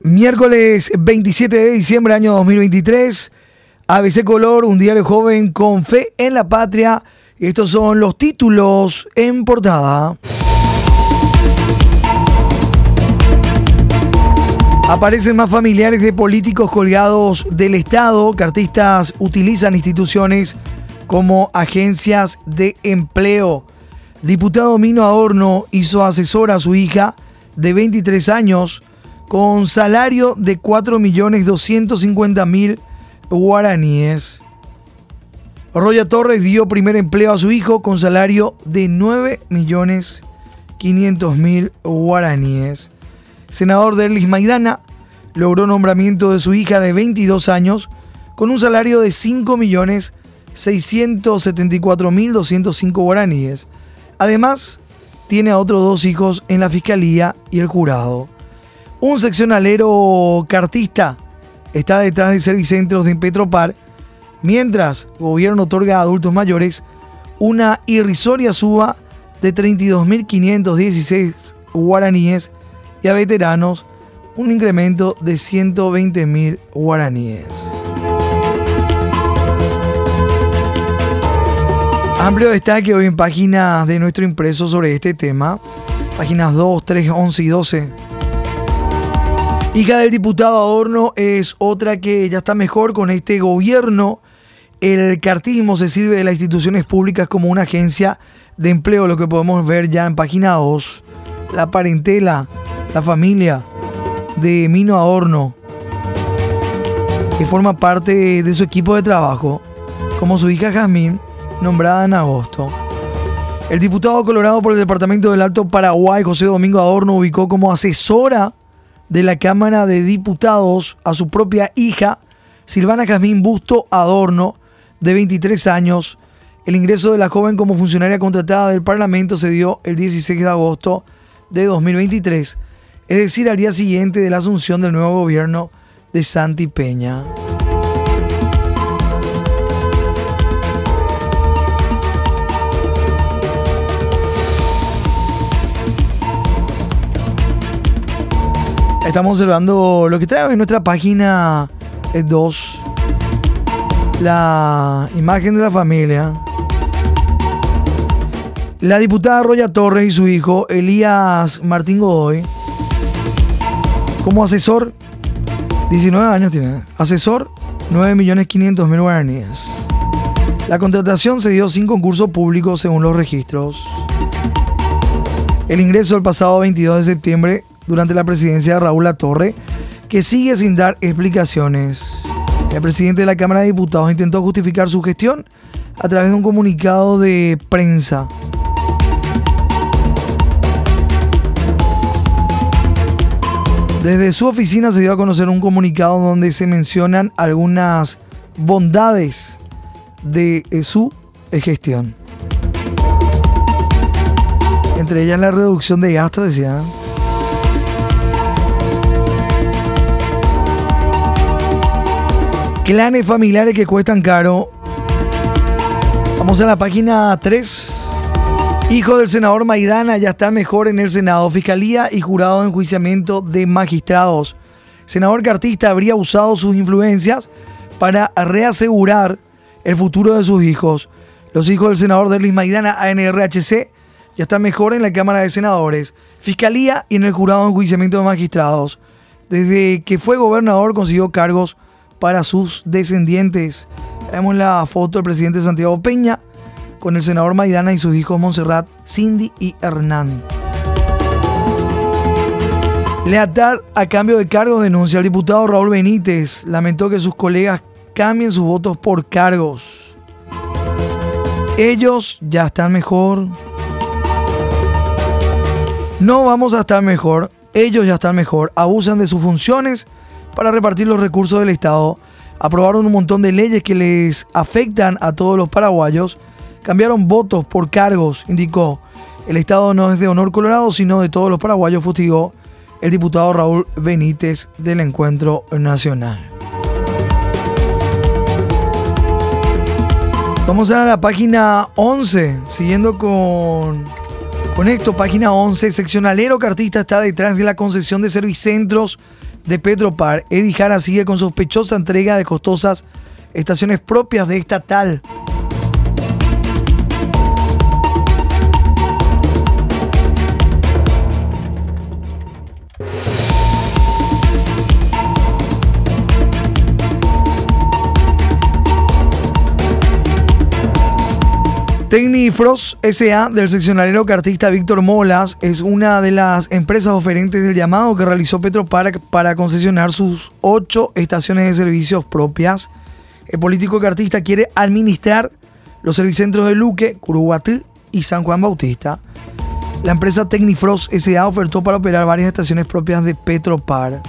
Miércoles 27 de diciembre año 2023. ABC Color, un diario joven con fe en la patria. Estos son los títulos en portada. Aparecen más familiares de políticos colgados del Estado. Cartistas utilizan instituciones como agencias de empleo. Diputado Mino Adorno hizo asesor a su hija de 23 años con salario de 4.250.000 guaraníes. Roya Torres dio primer empleo a su hijo con salario de 9.500.000 guaraníes. Senador Derlis Maidana logró nombramiento de su hija de 22 años con un salario de 5.674.205 guaraníes. Además, tiene a otros dos hijos en la fiscalía y el jurado. Un seccionalero cartista está detrás de servicentros de Petropar, mientras el gobierno otorga a adultos mayores una irrisoria suba de 32.516 guaraníes y a veteranos un incremento de 120.000 guaraníes. Amplio destaque hoy en páginas de nuestro impreso sobre este tema, páginas 2, 3, 11 y 12. Hija del diputado Adorno es otra que ya está mejor con este gobierno. El cartismo se sirve de las instituciones públicas como una agencia de empleo, lo que podemos ver ya en página 2. La parentela, la familia de Mino Adorno, que forma parte de su equipo de trabajo, como su hija Jazmín, nombrada en agosto. El diputado colorado por el Departamento del Alto Paraguay, José Domingo Adorno, ubicó como asesora de la Cámara de Diputados a su propia hija, Silvana Jazmín Busto Adorno, de 23 años. El ingreso de la joven como funcionaria contratada del Parlamento se dio el 16 de agosto de 2023, es decir, al día siguiente de la asunción del nuevo gobierno de Santi Peña. Estamos observando lo que trae en nuestra página 2. La imagen de la familia. La diputada Roya Torres y su hijo Elías Martín Godoy. Como asesor, 19 años tiene. Asesor, 9.500.000 guaraníes. La contratación se dio sin concurso público según los registros. El ingreso el pasado 22 de septiembre durante la presidencia de Raúl Latorre, que sigue sin dar explicaciones. El presidente de la Cámara de Diputados intentó justificar su gestión a través de un comunicado de prensa. Desde su oficina se dio a conocer un comunicado donde se mencionan algunas bondades de eh, su gestión. Entre ellas la reducción de gastos, decía. Clanes familiares que cuestan caro. Vamos a la página 3. Hijo del senador Maidana ya está mejor en el Senado. Fiscalía y jurado de enjuiciamiento de magistrados. Senador Cartista habría usado sus influencias para reasegurar el futuro de sus hijos. Los hijos del senador Derlis Maidana, ANRHC, ya están mejor en la Cámara de Senadores, Fiscalía y en el jurado de enjuiciamiento de magistrados. Desde que fue gobernador consiguió cargos para sus descendientes. Vemos la foto del presidente Santiago Peña con el senador Maidana y sus hijos Montserrat, Cindy y Hernán. Lealtad a cambio de cargos, denuncia el diputado Raúl Benítez. Lamentó que sus colegas cambien sus votos por cargos. Ellos ya están mejor. No vamos a estar mejor. Ellos ya están mejor. Abusan de sus funciones para repartir los recursos del Estado, aprobaron un montón de leyes que les afectan a todos los paraguayos, cambiaron votos por cargos, indicó. El Estado no es de honor colorado, sino de todos los paraguayos, fustigó el diputado Raúl Benítez del Encuentro Nacional. Vamos a la página 11, siguiendo con, con esto, página 11, seccionalero cartista está detrás de la concesión de servicentros de Petropar. Eddie Jara sigue con sospechosa entrega de costosas estaciones propias de estatal. Tecnifros SA del seccionalero cartista Víctor Molas es una de las empresas oferentes del llamado que realizó Petropar para concesionar sus ocho estaciones de servicios propias. El político cartista quiere administrar los servicentros de Luque, Curuguatí y San Juan Bautista. La empresa Tecnifros SA ofertó para operar varias estaciones propias de Petropar.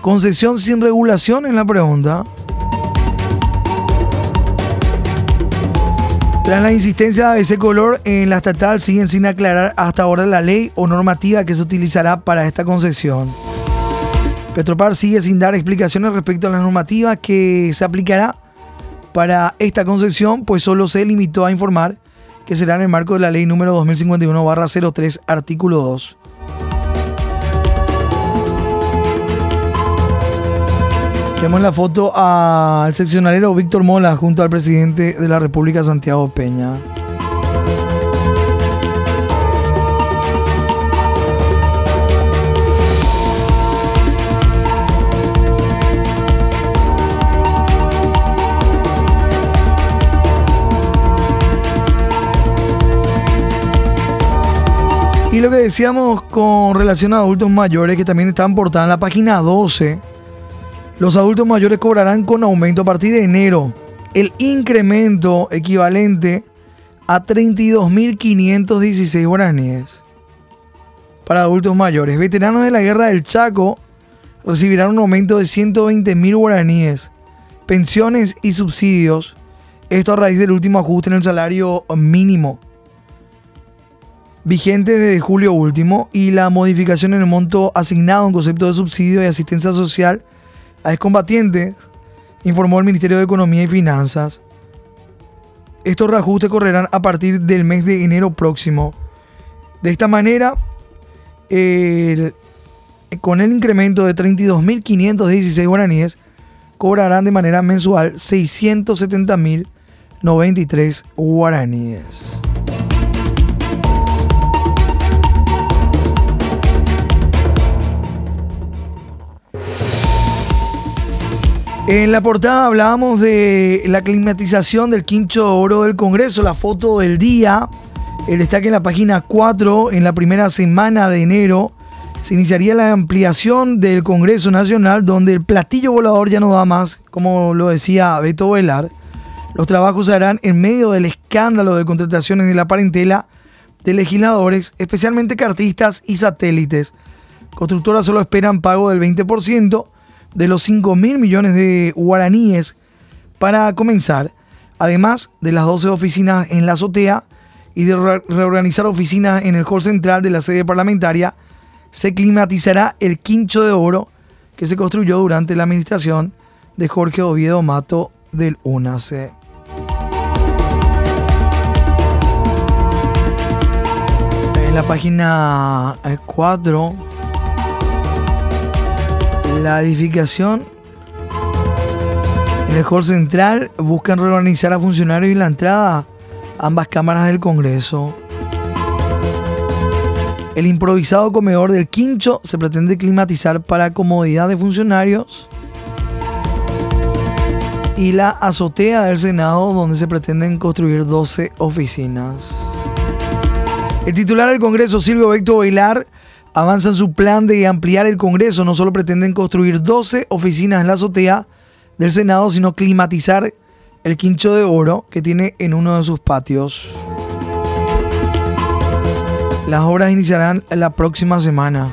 Concesión sin regulación en la pregunta. Tras la insistencia de ABC Color en la estatal, siguen sin aclarar hasta ahora la ley o normativa que se utilizará para esta concesión. Petropar sigue sin dar explicaciones respecto a la normativa que se aplicará para esta concesión, pues solo se limitó a informar que será en el marco de la ley número 2051-03, artículo 2. Vemos la foto al seccionalero Víctor Mola junto al presidente de la República, Santiago Peña. Y lo que decíamos con relación a adultos mayores que también están portados en la página 12 los adultos mayores cobrarán con aumento a partir de enero el incremento equivalente a 32.516 guaraníes. Para adultos mayores, veteranos de la guerra del Chaco recibirán un aumento de 120.000 guaraníes, pensiones y subsidios. Esto a raíz del último ajuste en el salario mínimo vigente desde julio último y la modificación en el monto asignado en concepto de subsidio y asistencia social a excombatientes, informó el Ministerio de Economía y Finanzas. Estos reajustes correrán a partir del mes de enero próximo. De esta manera, con el incremento de 32.516 guaraníes, cobrarán de manera mensual 670.093 guaraníes. En la portada hablábamos de la climatización del quincho de oro del Congreso, la foto del día. El destaque en la página 4, en la primera semana de enero, se iniciaría la ampliación del Congreso Nacional, donde el platillo volador ya no da más, como lo decía Beto Velar. Los trabajos se harán en medio del escándalo de contrataciones de la parentela de legisladores, especialmente cartistas y satélites. Constructoras solo esperan pago del 20% de los 5 mil millones de guaraníes para comenzar, además de las 12 oficinas en la azotea y de reorganizar oficinas en el hall central de la sede parlamentaria, se climatizará el quincho de oro que se construyó durante la administración de Jorge Oviedo Mato del UNACE. En la página 4 la edificación en el hall central buscan reorganizar a funcionarios y la entrada a ambas cámaras del Congreso. El improvisado comedor del Quincho se pretende climatizar para comodidad de funcionarios. Y la azotea del Senado, donde se pretenden construir 12 oficinas. El titular del Congreso, Silvio Vecto Bailar, avanzan su plan de ampliar el Congreso. No solo pretenden construir 12 oficinas en la azotea del Senado, sino climatizar el quincho de oro que tiene en uno de sus patios. Las obras iniciarán la próxima semana.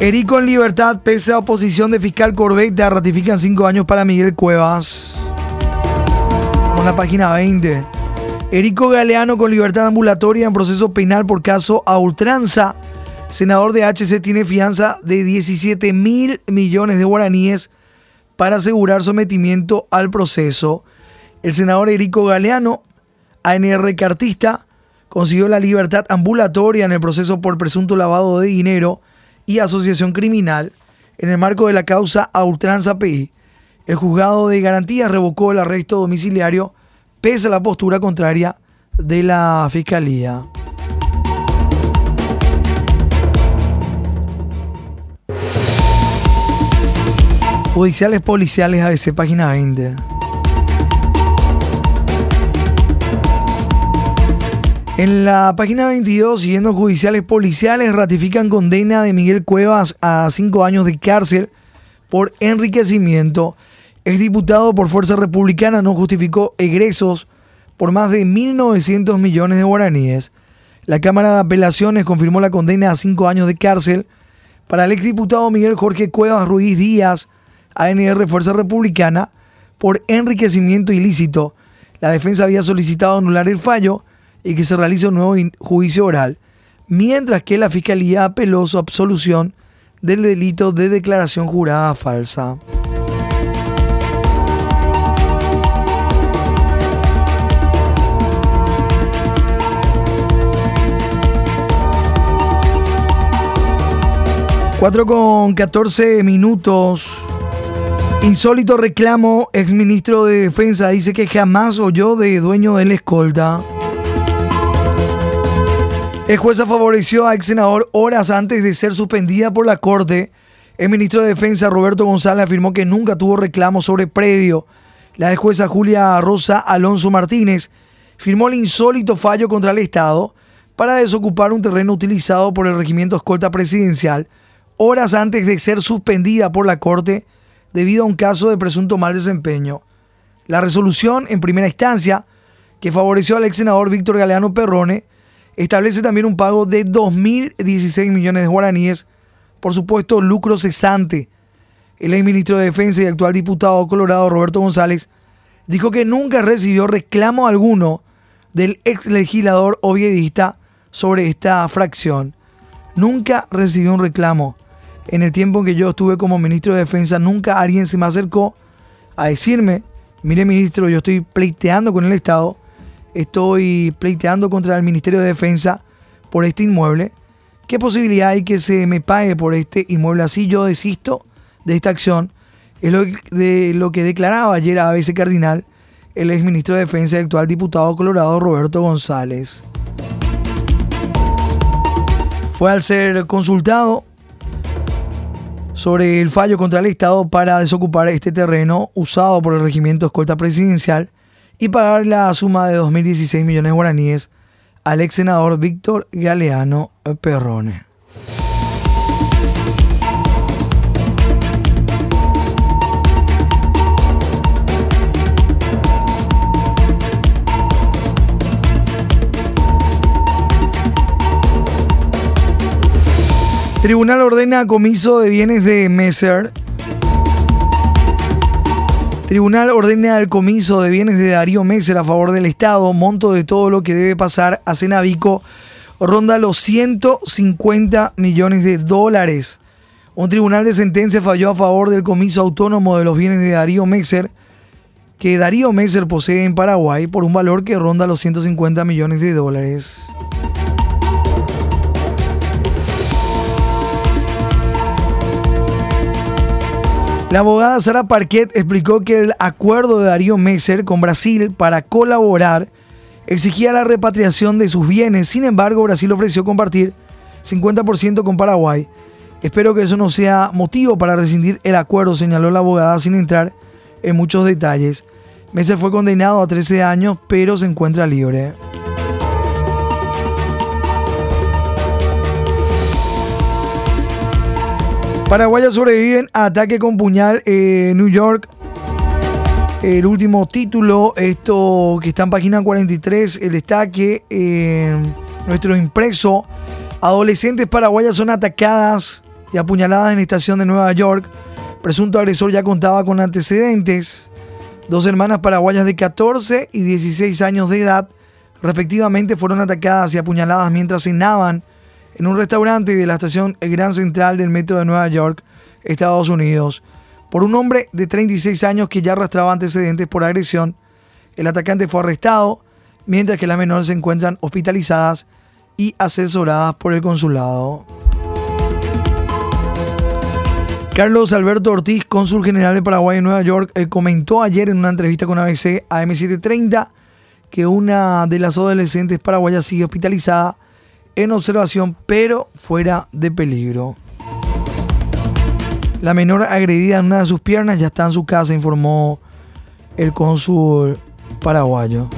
Erico en libertad, pese a oposición de fiscal Corbett, ratifican cinco años para Miguel Cuevas. Con la página 20. Erico Galeano con libertad ambulatoria en proceso penal por caso a ultranza. Senador de HC tiene fianza de 17 mil millones de guaraníes para asegurar sometimiento al proceso. El senador Erico Galeano, ANR cartista, consiguió la libertad ambulatoria en el proceso por presunto lavado de dinero y asociación criminal en el marco de la causa a ultranza PI. El juzgado de garantía revocó el arresto domiciliario pese a la postura contraria de la fiscalía. Judiciales policiales ABC página 20. En la página 22, siguiendo judiciales policiales, ratifican condena de Miguel Cuevas a cinco años de cárcel por enriquecimiento. Es diputado por Fuerza Republicana, no justificó egresos por más de 1.900 millones de guaraníes. La Cámara de Apelaciones confirmó la condena a cinco años de cárcel para el exdiputado Miguel Jorge Cuevas Ruiz Díaz, ANR Fuerza Republicana, por enriquecimiento ilícito. La defensa había solicitado anular el fallo y que se realice un nuevo juicio oral, mientras que la Fiscalía apeló su absolución del delito de declaración jurada falsa. Cuatro con 14 minutos. Insólito reclamo, exministro de Defensa dice que jamás oyó de dueño de la escolta. El jueza favoreció a ex senador horas antes de ser suspendida por la Corte. El ministro de Defensa, Roberto González, afirmó que nunca tuvo reclamo sobre predio. La ex jueza Julia Rosa Alonso Martínez firmó el insólito fallo contra el Estado para desocupar un terreno utilizado por el regimiento escolta presidencial horas antes de ser suspendida por la Corte debido a un caso de presunto mal desempeño. La resolución en primera instancia, que favoreció al ex senador Víctor Galeano Perrone, establece también un pago de 2.016 millones de guaraníes por supuesto lucro cesante. El ex ministro de Defensa y actual diputado colorado Roberto González dijo que nunca recibió reclamo alguno del ex legislador oviedista sobre esta fracción. Nunca recibió un reclamo. En el tiempo en que yo estuve como ministro de Defensa, nunca alguien se me acercó a decirme, mire ministro, yo estoy pleiteando con el Estado estoy pleiteando contra el Ministerio de Defensa por este inmueble. ¿Qué posibilidad hay que se me pague por este inmueble? Así yo desisto de esta acción. Es lo, de lo que declaraba ayer a ABC Cardinal el exministro de Defensa y actual diputado colorado Roberto González. Fue al ser consultado sobre el fallo contra el Estado para desocupar este terreno usado por el regimiento escolta presidencial y pagar la suma de 2.016 millones de guaraníes al ex senador Víctor Galeano Perrone. Tribunal ordena comiso de bienes de Messer Tribunal ordena el comiso de bienes de Darío Messer a favor del Estado. Monto de todo lo que debe pasar a Cenavico ronda los 150 millones de dólares. Un tribunal de sentencia falló a favor del comiso autónomo de los bienes de Darío Messer, que Darío Messer posee en Paraguay por un valor que ronda los 150 millones de dólares. La abogada Sara Parquet explicó que el acuerdo de Darío Messer con Brasil para colaborar exigía la repatriación de sus bienes. Sin embargo, Brasil ofreció compartir 50% con Paraguay. Espero que eso no sea motivo para rescindir el acuerdo, señaló la abogada sin entrar en muchos detalles. Messer fue condenado a 13 años, pero se encuentra libre. Paraguayos sobreviven a ataque con puñal en New York. El último título, esto que está en página 43, el destaque, en nuestro impreso. Adolescentes paraguayas son atacadas y apuñaladas en la estación de Nueva York. Presunto agresor ya contaba con antecedentes. Dos hermanas paraguayas de 14 y 16 años de edad, respectivamente, fueron atacadas y apuñaladas mientras cenaban en un restaurante de la estación Gran Central del Metro de Nueva York, Estados Unidos, por un hombre de 36 años que ya arrastraba antecedentes por agresión. El atacante fue arrestado mientras que las menores se encuentran hospitalizadas y asesoradas por el consulado. Carlos Alberto Ortiz, cónsul general de Paraguay en Nueva York, eh, comentó ayer en una entrevista con ABC AM730 que una de las adolescentes paraguayas sigue hospitalizada en observación, pero fuera de peligro. La menor agredida en una de sus piernas ya está en su casa, informó el cónsul paraguayo.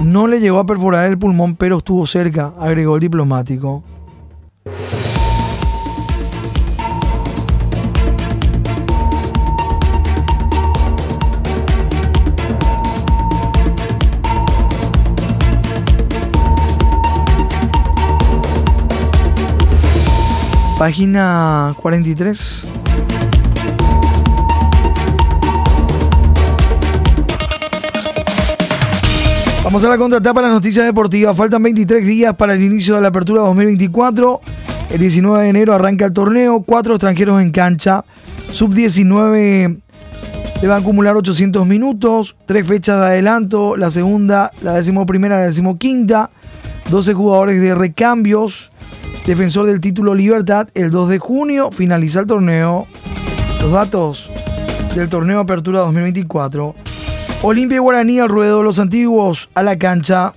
No le llegó a perforar el pulmón, pero estuvo cerca, agregó el diplomático. Página 43. Vamos a la contratapa de las noticias deportivas. Faltan 23 días para el inicio de la apertura 2024. El 19 de enero arranca el torneo. Cuatro extranjeros en cancha. Sub-19 van a acumular 800 minutos. Tres fechas de adelanto. La segunda, la decimoprimera, la decimoquinta. 12 jugadores de recambios. Defensor del título Libertad. El 2 de junio finaliza el torneo. Los datos del torneo Apertura 2024. Olimpia y Guaraní al ruedo, los antiguos a la cancha.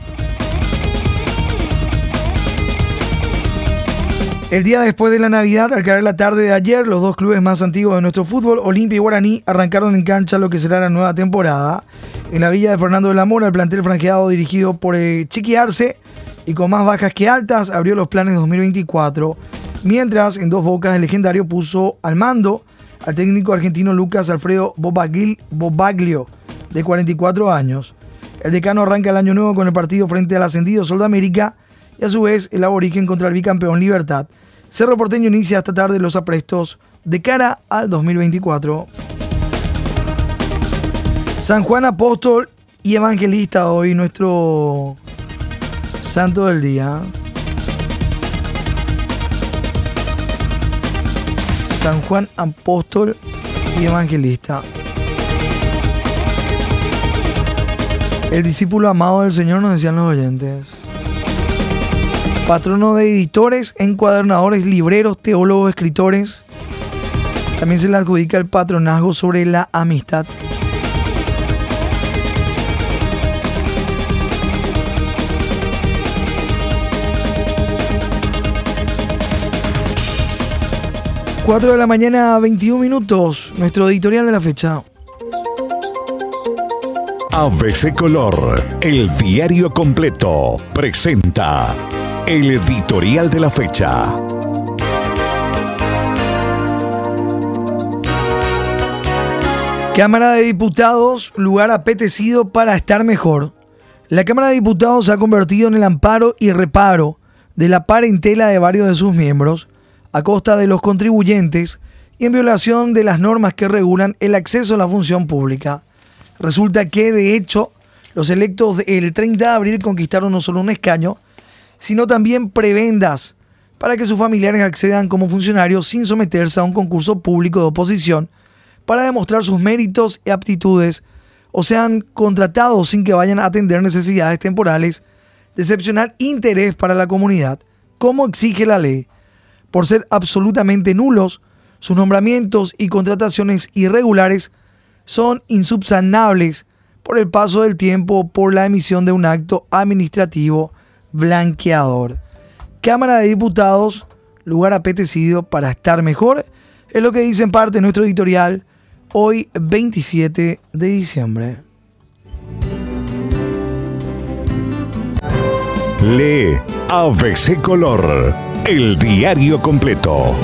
El día después de la Navidad, al caer la tarde de ayer, los dos clubes más antiguos de nuestro fútbol, Olimpia y Guaraní, arrancaron en cancha lo que será la nueva temporada. En la villa de Fernando de la Mora, el plantel franqueado dirigido por eh, Chiqui Arce y con más bajas que altas, abrió los planes 2024. Mientras, en dos bocas, el legendario puso al mando al técnico argentino Lucas Alfredo Bobaglio de 44 años. El decano arranca el año nuevo con el partido frente al ascendido Sol de América y a su vez el aborigen contra el bicampeón Libertad. Cerro Porteño inicia esta tarde los aprestos de cara al 2024. San Juan Apóstol y Evangelista hoy nuestro santo del día. San Juan Apóstol y Evangelista. El discípulo amado del Señor nos decían los oyentes. Patrono de editores, encuadernadores, libreros, teólogos, escritores. También se le adjudica el patronazgo sobre la amistad. Cuatro de la mañana, 21 minutos. Nuestro editorial de la fecha. ABC Color, el diario completo, presenta el editorial de la fecha. Cámara de Diputados, lugar apetecido para estar mejor. La Cámara de Diputados se ha convertido en el amparo y reparo de la parentela de varios de sus miembros, a costa de los contribuyentes y en violación de las normas que regulan el acceso a la función pública. Resulta que, de hecho, los electos del 30 de abril conquistaron no solo un escaño, sino también prebendas para que sus familiares accedan como funcionarios sin someterse a un concurso público de oposición para demostrar sus méritos y aptitudes o sean contratados sin que vayan a atender necesidades temporales de excepcional interés para la comunidad, como exige la ley. Por ser absolutamente nulos, sus nombramientos y contrataciones irregulares son insubsanables por el paso del tiempo por la emisión de un acto administrativo blanqueador. Cámara de Diputados, lugar apetecido para estar mejor, es lo que dice en parte nuestro editorial hoy 27 de diciembre. Lee ABC Color, el diario completo.